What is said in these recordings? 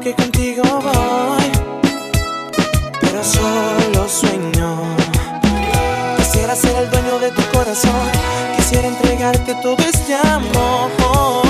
que contigo voy, pero solo sueño. Quisiera ser el dueño de tu corazón, quisiera entregarte todo este amor.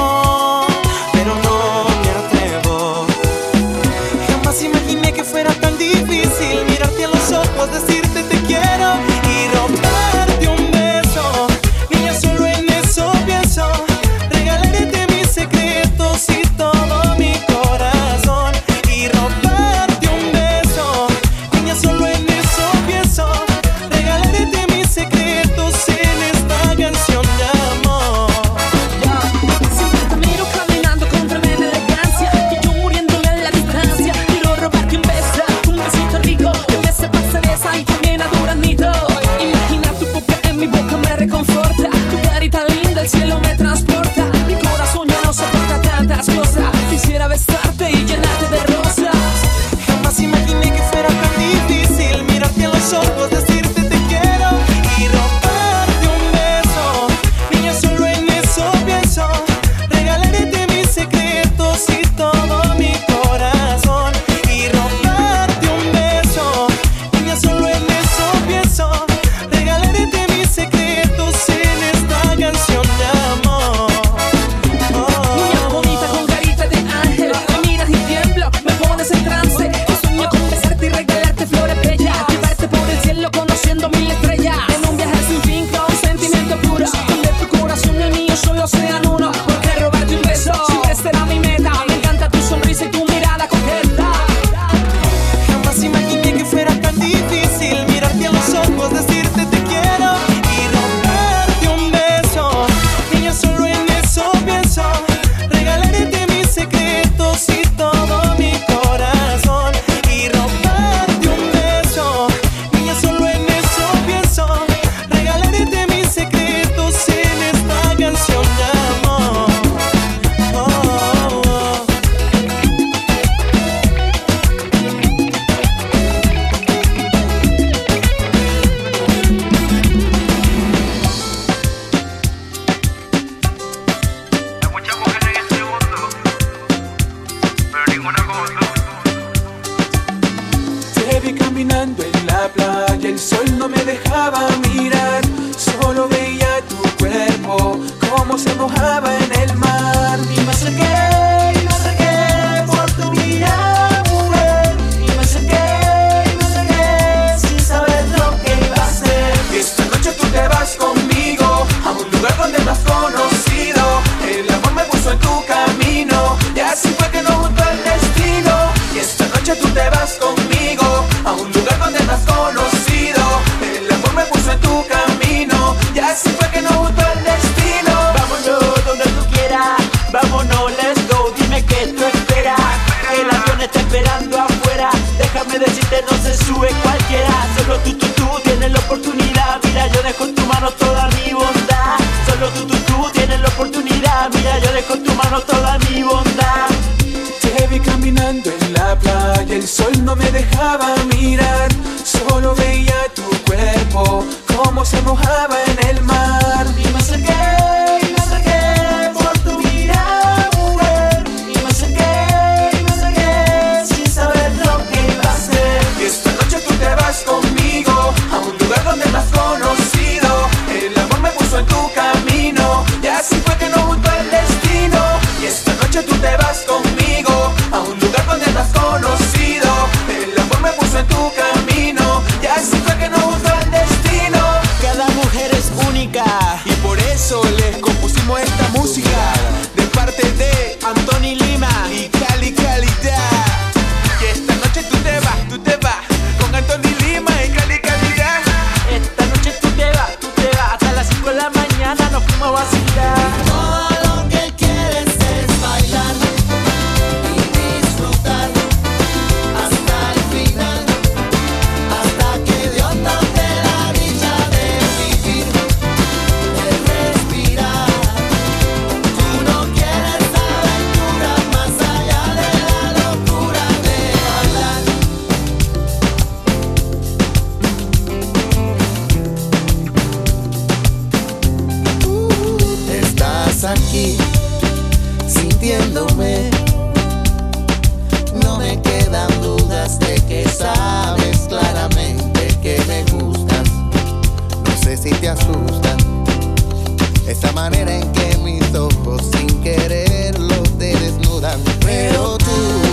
Con tu mano toda mi bondad. Te vi caminando en la playa, el sol no me dejaba mirar. Solo veía tu cuerpo, cómo se mojaba en el mar. Y me acerqué sé si te asustan. Esa manera en que mis ojos sin quererlo te desnudan. Pero tú.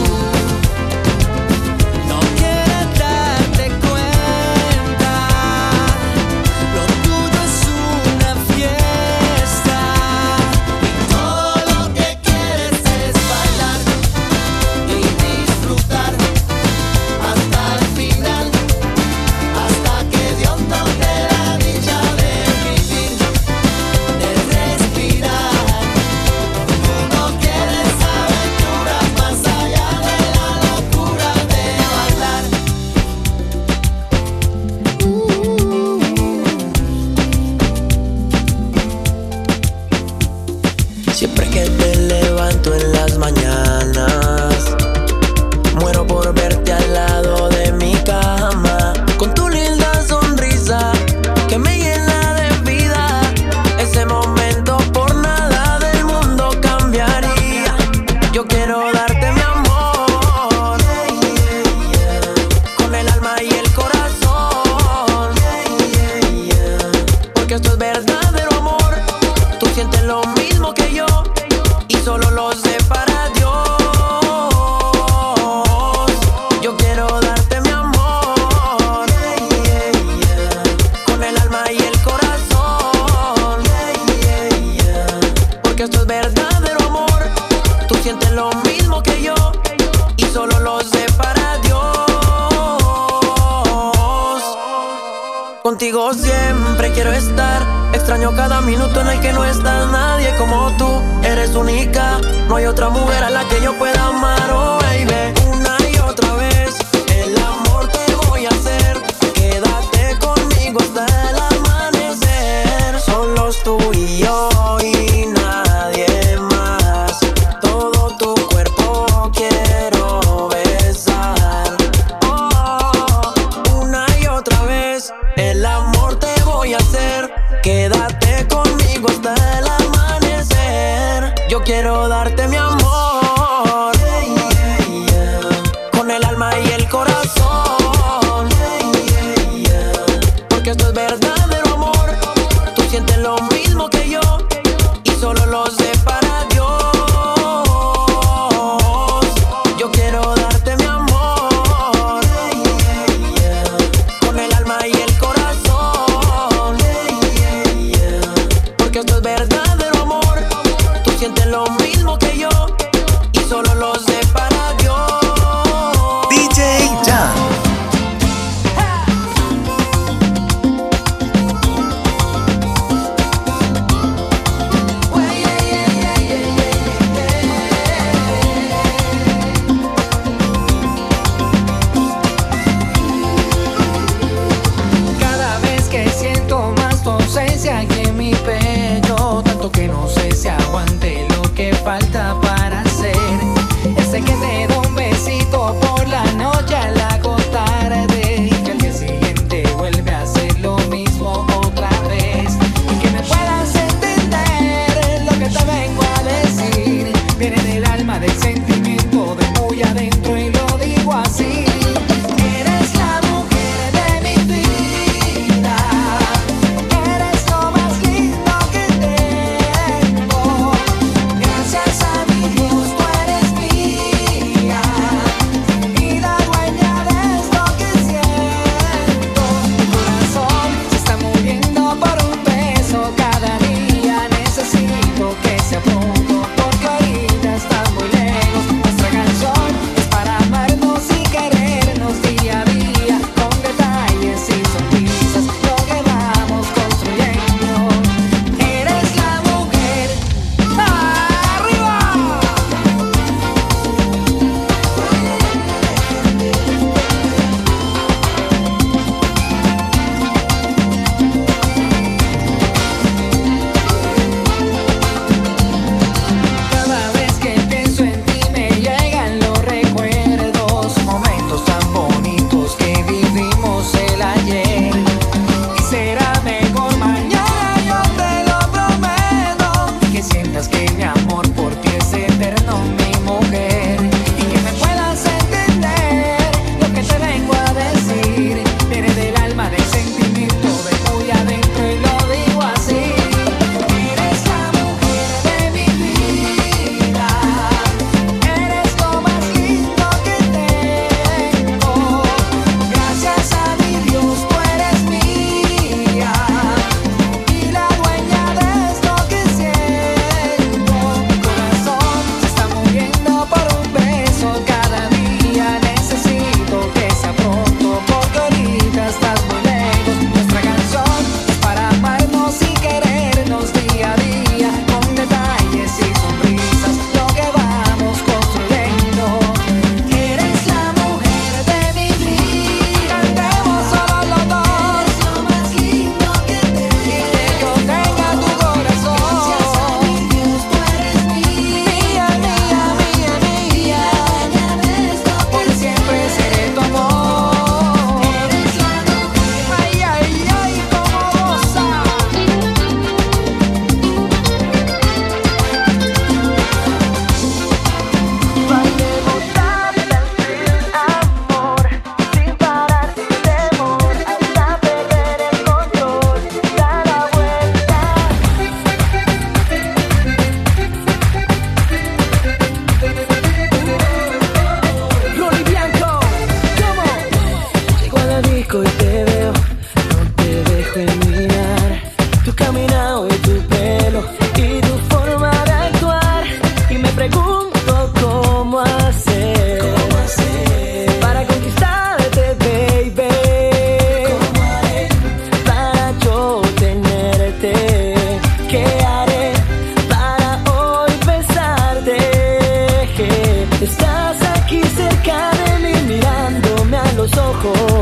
Contigo siempre quiero estar. Extraño cada minuto en el que no estás. Nadie como tú, eres única. No hay otra mujer a la que yo pueda amar, oh baby. quiero a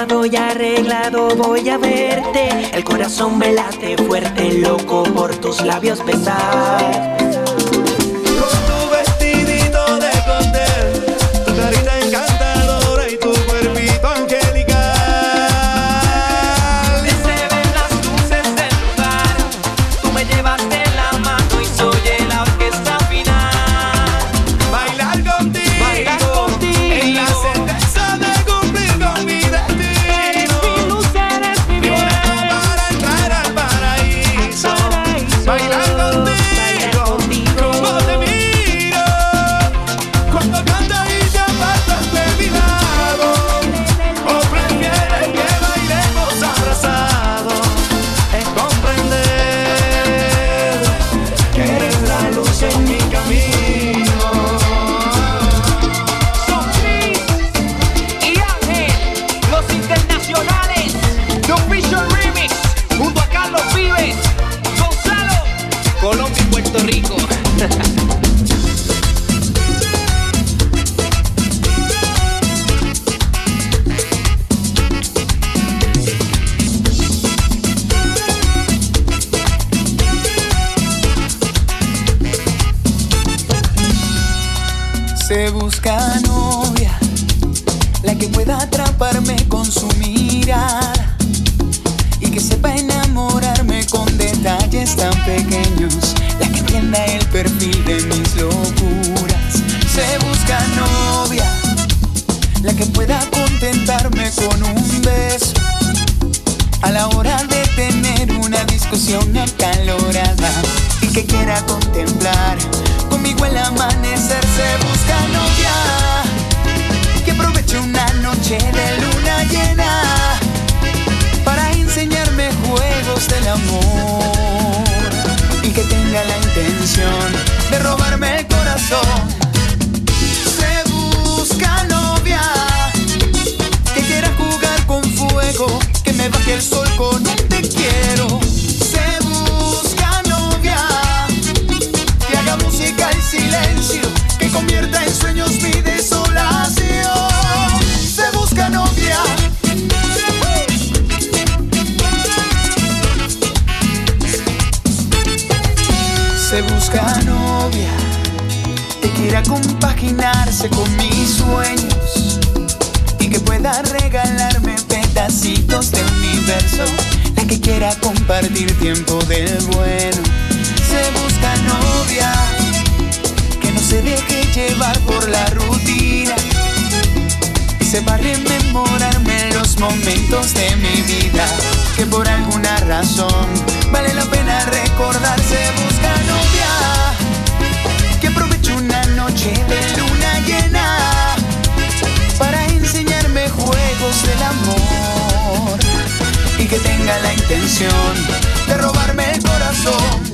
y arreglado voy a verte. El corazón me late fuerte, loco por tus labios pesar. siquiera contemplar. Conmigo el amanecer se busca novia, que aproveche una noche de luna llena para enseñarme juegos del amor y que tenga la intención de robarme el corazón. Se busca novia que quiera jugar con fuego, que me baje el sol con un te quiero. imaginarse con mis sueños y que pueda regalarme pedacitos de universo. La que quiera compartir tiempo del bueno. Se busca novia que no se deje llevar por la rutina y se va a rememorarme los momentos de mi vida que por alguna razón vale la pena recordarse. Busca novia que aproveche una noche de que tenga la intención de robarme el corazón.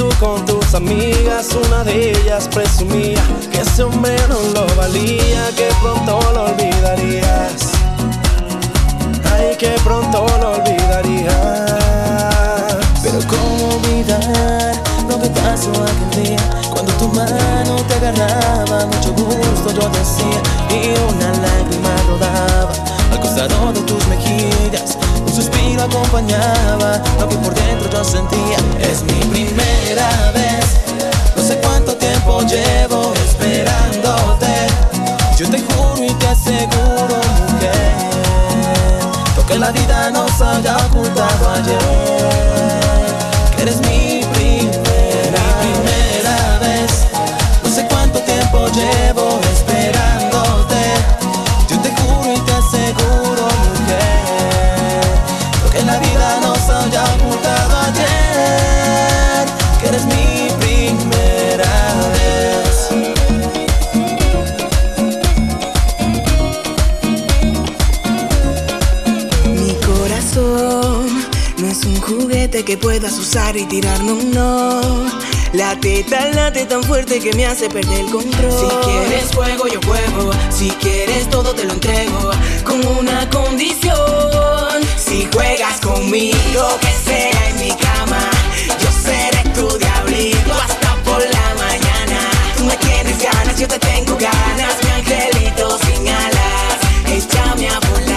tú con tus amigas, una de ellas presumía que ese hombre no lo valía, que pronto lo olvidarías. Ay, que pronto lo olvidarías. Pero cómo olvidar lo que pasó aquel día, cuando tu mano te agarraba, mucho gusto yo decía y una lágrima rodaba acostado de tus mejillas. Un suspiro acompañaba lo que por dentro yo sentía. Es mi primera vez, no sé cuánto tiempo llevo esperándote. Yo te juro y te aseguro, mujer, lo que la vida nos haya ocultado ayer. Que eres mi que puedas usar y tirarme un no. La teta late tan fuerte que me hace perder el control. Si quieres juego, yo juego. Si quieres todo, te lo entrego. Con una condición: si juegas conmigo, que sea en mi cama. Yo seré tu diablito hasta por la mañana. Tú me tienes ganas, yo te tengo ganas. Mi angelito sin alas, échame a volar.